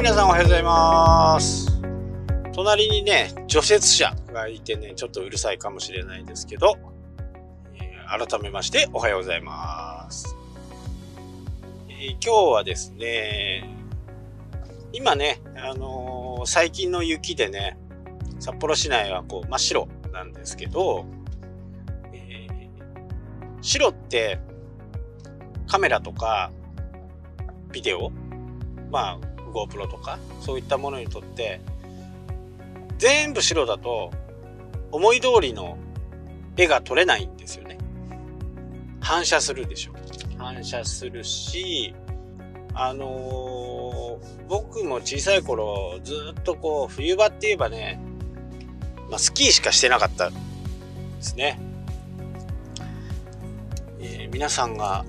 皆さんおはようございます。隣にね、除雪車がいてね、ちょっとうるさいかもしれないですけど、えー、改めましておはようございます。えー、今日はですね、今ね、あのー、最近の雪でね、札幌市内はこう真っ白なんですけど、え白ってカメラとかビデオまあ GoPro とかそういったものにとって全部白だと思い通りの絵が撮れないんですよね。反射するでしょ。反射するし、あのー、僕も小さい頃ずっとこう冬場って言えばね、まあ、スキーしかしてなかったですね。えー、皆さんが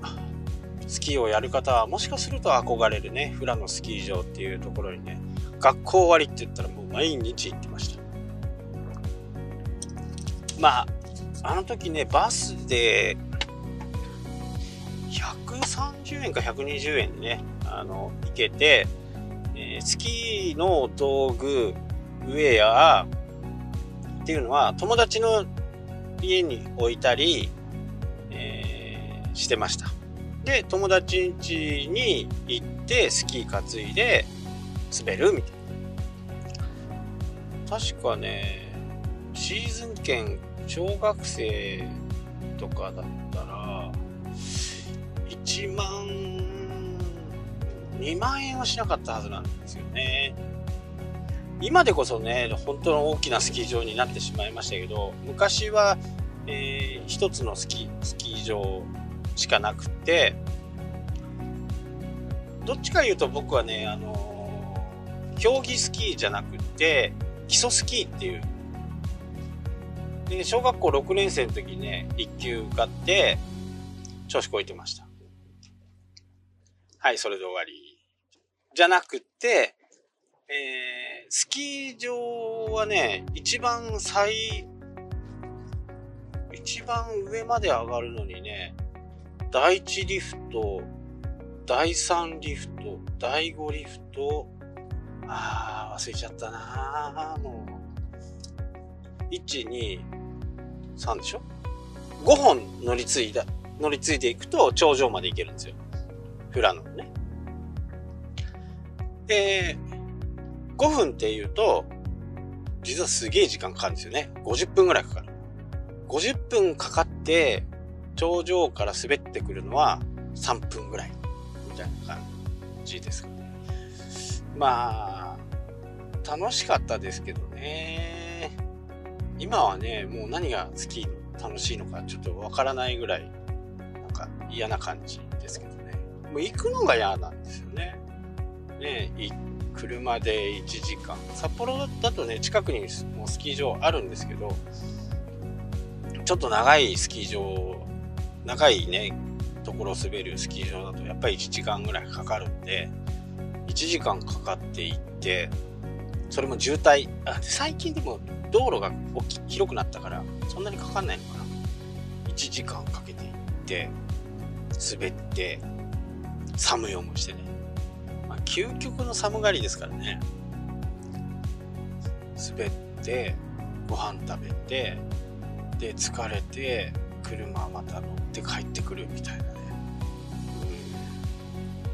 スキーをやる方はもしかすると憧れるね、富良野スキー場っていうところにね、学校終わりって言ったらもう毎日行ってました。まあ、あの時ね、バスで130円か120円でね、あの、行けて、えー、スキーの道具、ウェアっていうのは友達の家に置いたり、えー、してました。で、友達ん家に行ってスキー担いで滑るみたいな。確かね、シーズン券小学生とかだったら、1万、2万円はしなかったはずなんですよね。今でこそね、本当の大きなスキー場になってしまいましたけど、昔は、えー、一つのスキスキー場しかなくて、どっちか言うと僕はね、あの、競技スキーじゃなくて、基礎スキーっていう。で、小学校6年生の時にね、1級受かって、調子こいてました。はい、それで終わり。じゃなくて、えー、スキー場はね、一番最、一番上まで上がるのにね、第1リフト、第3リフト、第5リフト、あー、忘れちゃったなーもう。1、2、3でしょ ?5 本乗り継いだ、乗り継いでいくと頂上まで行けるんですよ。フラノね。で、5分っていうと、実はすげえ時間かかるんですよね。50分ぐらいかかる。50分かかって、頂上から滑ってくるのは3分ぐらいみたいな感じですかね。まあ、楽しかったですけどね。今はね、もう何が好き、楽しいのかちょっとわからないぐらい、なんか嫌な感じですけどね。もう行くのが嫌なんですよね。ね、車で1時間。札幌だとね、近くにもうスキー場あるんですけど、ちょっと長いスキー場長いね、ところ滑るスキー場だとやっぱり1時間ぐらいかかるんで、1時間かかっていって、それも渋滞、あ最近でも道路が広くなったから、そんなにかかんないのかな。1時間かけていって、滑って、寒い思いしてね。まあ、究極の寒がりですからね。滑って、ご飯食べて、で、疲れて、車また乗って帰ってくるみたいなね。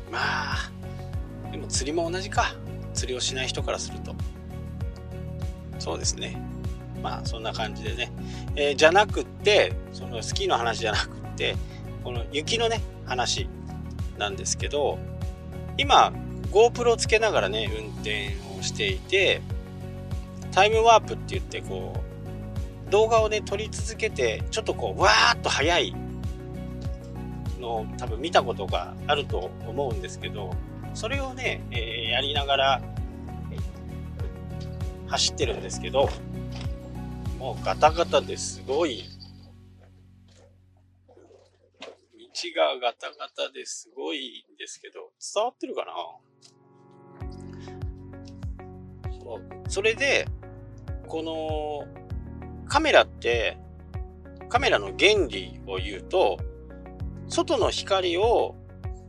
うん、まあ、でも釣りも同じか。釣りをしない人からすると。そうですね。まあ、そんな感じでね。えー、じゃなくって、そのスキーの話じゃなくって、この雪のね、話なんですけど、今、GoPro をつけながらね、運転をしていて、タイムワープって言って、こう、動画をね、撮り続けて、ちょっとこう、わーっと速いのを多分見たことがあると思うんですけど、それをね、えー、やりながら、走ってるんですけど、もうガタガタですごい、道がガタガタですごいんですけど、伝わってるかな？そう。それで、このカメラって、カメラの原理を言うと、外の光を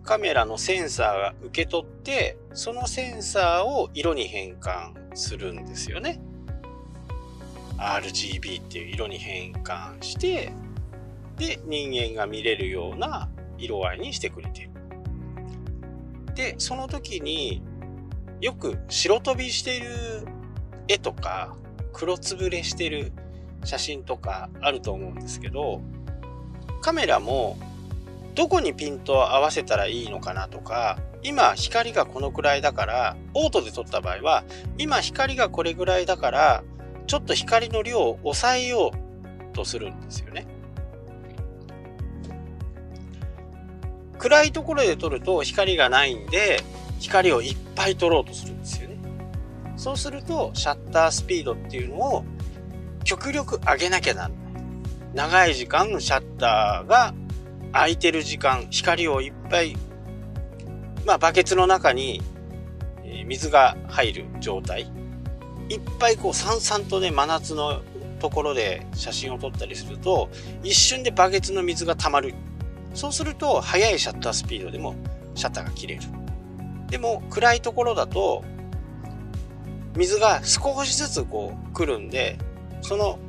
カメラのセンサーが受け取って、そのセンサーを色に変換するんですよね。RGB っていう色に変換して、で、人間が見れるような色合いにしてくれてる。で、その時によく白飛びしている絵とか黒つぶれしてる写真とかあると思うんですけど、カメラもどこにピントを合わせたらいいのかなとか、今光がこのくらいだから、オートで撮った場合は、今光がこれぐらいだから、ちょっと光の量を抑えようとするんですよね。暗いところで撮ると光がないんで、光をいっぱい撮ろうとするんですよね。そうすると、シャッタースピードっていうのを極力上げなきゃなんない。長い時間のシャッターが空いてる時間、光をいっぱい、まあバケツの中に水が入る状態。いっぱいこうさんさんとね、真夏のところで写真を撮ったりすると、一瞬でバケツの水が溜まる。そうすると、速いシャッタースピードでもシャッターが切れる。でも、暗いところだと、水が少しずつこう来るんで、その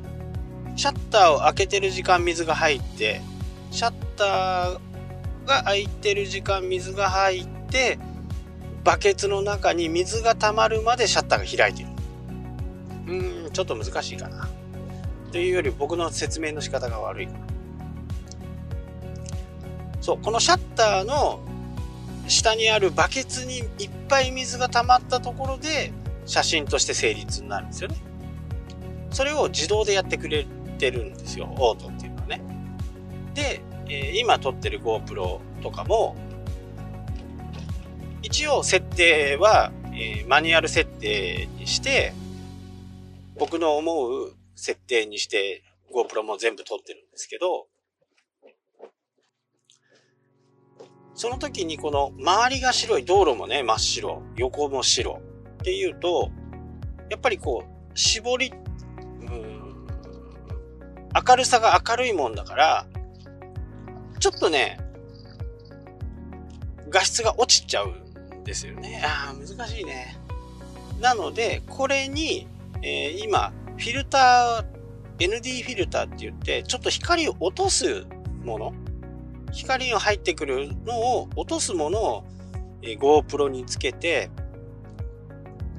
シャッターを開けてる時間水が入って、シャッターが開いてる時間水が入って、バケツの中に水が溜まるまでシャッターが開いてる。うん、ちょっと難しいかな。というより僕の説明の仕方が悪い。そう、このシャッターの下にあるバケツにいっぱい水が溜まったところで写真として成立になるんですよね。それを自動でやってくれてるんですよ、オートっていうのはね。で、えー、今撮ってる GoPro とかも、一応設定は、えー、マニュアル設定にして、僕の思う設定にして GoPro も全部撮ってるんですけど、その時にこの周りが白い道路もね、真っ白、横も白っていうと、やっぱりこう、絞り、うん、明るさが明るいもんだから、ちょっとね、画質が落ちちゃうんですよね。ああ、難しいね。なので、これに、えー、今、フィルター、ND フィルターって言って、ちょっと光を落とすもの光が入ってくるのを落とすものを、えー、GoPro につけて、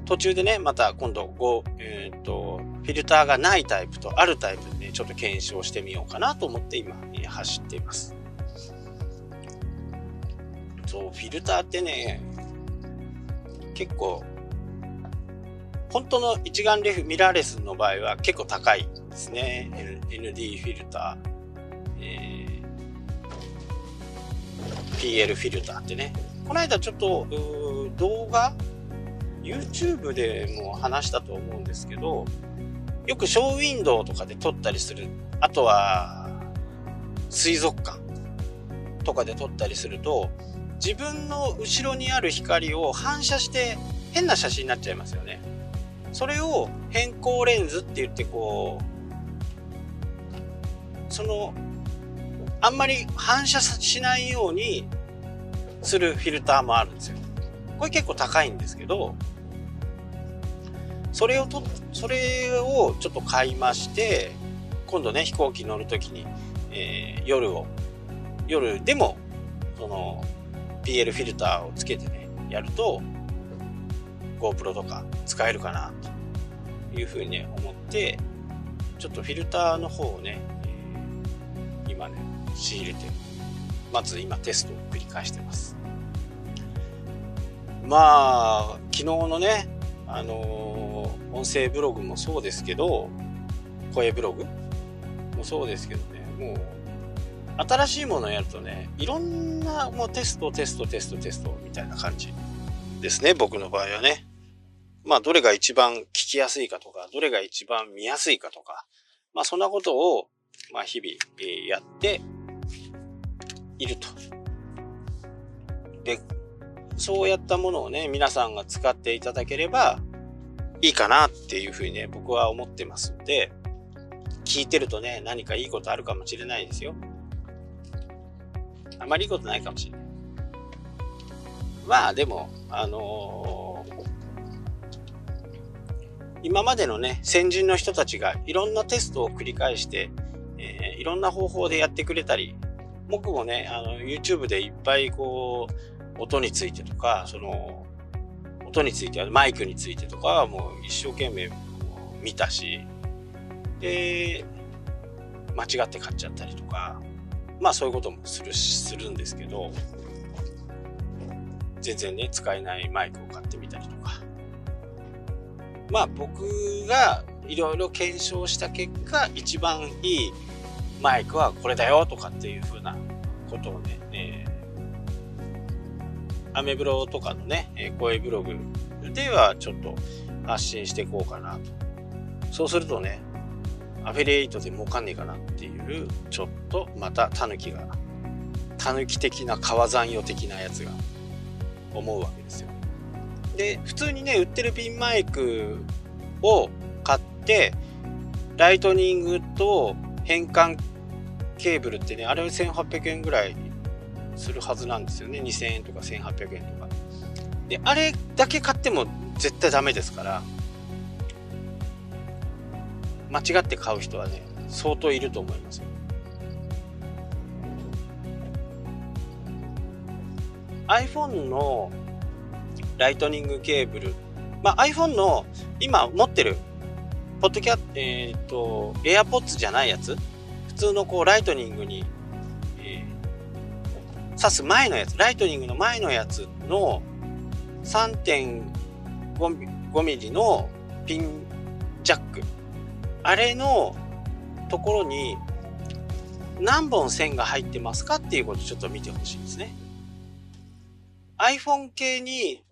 途中でね、また今度、Go、えっ、ー、と、フィルターがないタイプとあるタイプでね、ちょっと検証してみようかなと思って今、走っています。そう、フィルターってね、結構、本当の一眼レフミラーレスの場合は結構高いですね。ND フィルター。えー PL フィルターってね。この間ちょっと動画 YouTube でも話したと思うんですけど、よくショーウィンドウとかで撮ったりする。あとは、水族館とかで撮ったりすると、自分の後ろにある光を反射して変な写真になっちゃいますよね。それを変更レンズって言ってこう、そのあんまり反射しないようにするフィルターもあるんですよ。これ結構高いんですけど、それをと、それをちょっと買いまして、今度ね、飛行機乗るときに、えー、夜を、夜でも、その、PL フィルターをつけてね、やると、GoPro とか使えるかな、というふうに思って、ちょっとフィルターの方をね、えー、今ね、仕入れてまず今テストを繰り返してます。まあ昨日のねあのー、音声ブログもそうですけど声ブログ？もそうですけどね。もう新しいものをやるとねいろんなもうテストテストテストテストみたいな感じですね僕の場合はね。まあどれが一番聞きやすいかとかどれが一番見やすいかとか。まあそんなことをまあ日々、やっていると。で、そうやったものをね、皆さんが使っていただければいいかなっていうふうにね、僕は思ってますんで、聞いてるとね、何かいいことあるかもしれないですよ。あまりいいことないかもしれない。まあでも、あのー、今までのね、先人の人たちがいろんなテストを繰り返して、えー、いろんな方法でやってくれたり、僕もね、あの、YouTube でいっぱいこう、音についてとか、その、音については、マイクについてとかはもう一生懸命見たし、で、間違って買っちゃったりとか、まあそういうこともするするんですけど、全然ね、使えないマイクを買ってみたりとか。まあ僕がいろいろ検証した結果、一番いいマイクはこれだよとかっていう風なことをね、えー、アメブロとかのね、声ブログではちょっと発信していこうかなと。そうするとね、アフィリエイトで儲かんねえかなっていう、ちょっとまたタヌキが、タヌキ的な川山用的なやつが思うわけですよ。で、普通にね、売ってるピンマイクを買って、ライトニングと変換ケーブルってね、あれは1800円ぐらいするはずなんですよね。2000円とか1800円とか。で、あれだけ買っても絶対ダメですから、間違って買う人はね、相当いると思いますよ。iPhone のライトニングケーブル、まあ、iPhone の今持ってる、ポッドキャえっ、ー、と、AirPods じゃないやつ普通のこうライトニングに、挿す前のやつ、ライトニングの前のやつの3.5ミリのピンジャック。あれのところに何本線が入ってますかっていうことをちょっと見てほしいですね。iPhone 系に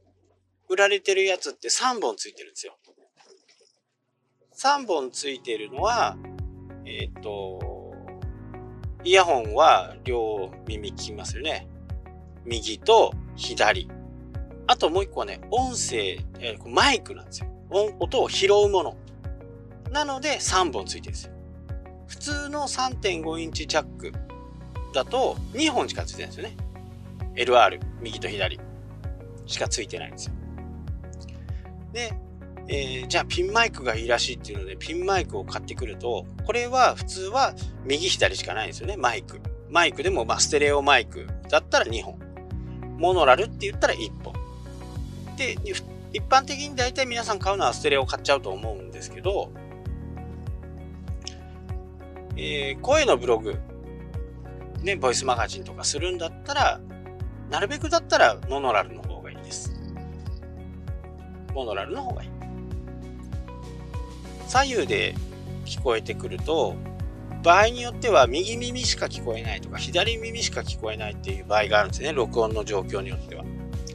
売られてるやつって3本ついてるんですよ。3本ついてるのは、えっ、ー、と、イヤホンは両耳聞きますよね。右と左。あともう一個はね、音声、えー、マイクなんですよ。音音を拾うもの。なので3本ついてるんですよ。普通の3.5インチジャックだと2本しかついてないんですよね。LR、右と左しかついてないんですよ。で、えー、じゃあピンマイクがいいらしいっていうので、ピンマイクを買ってくると、これは普通は右左しかないんですよね、マイク。マイクでも、まあ、ステレオマイクだったら2本。モノラルって言ったら1本。で、一般的に大体皆さん買うのはステレオ買っちゃうと思うんですけど、えー、声のブログ、ね、ボイスマガジンとかするんだったら、なるべくだったらモノラルの方がいいです。モノラルの方がいい。左右で聞こえてくると、場合によっては右耳しか聞こえないとか左耳しか聞こえないっていう場合があるんですね。録音の状況によっては。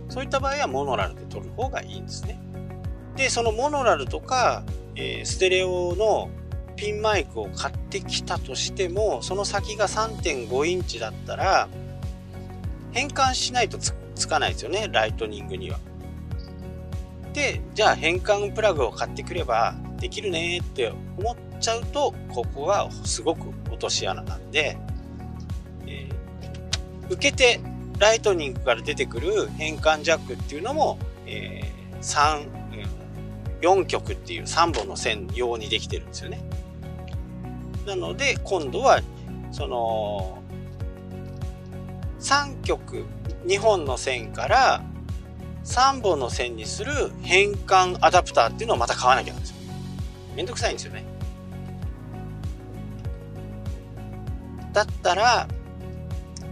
そういった場合はモノラルで撮る方がいいんですね。で、そのモノラルとか、えー、ステレオのピンマイクを買ってきたとしても、その先が3.5インチだったら、変換しないとつかないですよね、ライトニングには。で、じゃあ変換プラグを買ってくればできるねって思っちゃうと、ここはすごく落とし穴なんで、えー、受けてライトニングから出てくる変換ジャックっていうのも、えー、3、4曲っていう3本の線用にできてるんですよね。なので、今度は、その、3曲、2本の線から3本の線にする変換アダプターっていうのをまた買わなきゃなんですよ。めんどくさいんですよね。だったら、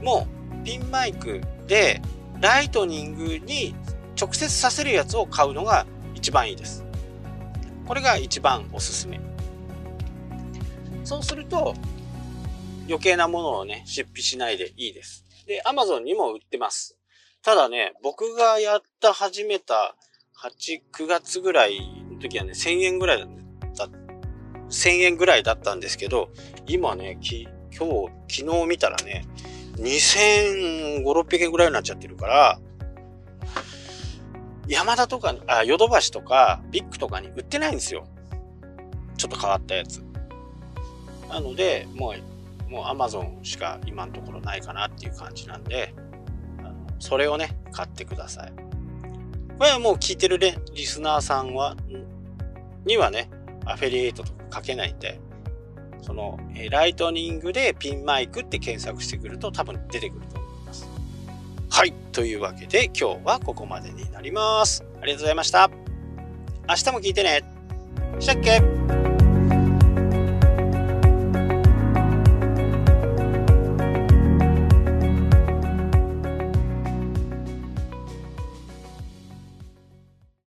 もうピンマイクでライトニングに直接させるやつを買うのが一番いいです。これが一番おすすめ。そうすると余計なものをね、出費しないでいいです。で、Amazon にも売ってます。ただね、僕がやった始めた8、9月ぐらいの時はね、1000円ぐらいだった1000円ぐらいだったんですけど、今ね、き今日、昨日見たらね、2500、600円ぐらいになっちゃってるから、山田とか、あ、ヨドバシとか、ビッグとかに売ってないんですよ。ちょっと変わったやつ。なので、もう、もうアマゾンしか今のところないかなっていう感じなんで、それをね、買ってください。これはもう聞いてるねリスナーさんは、にはね、アフェリエイトとか書けないんで、その、えライトニングでピンマイクって検索してくると多分出てくると思います。はい。というわけで今日はここまでになります。ありがとうございました。明日も聞いてね。したっけ？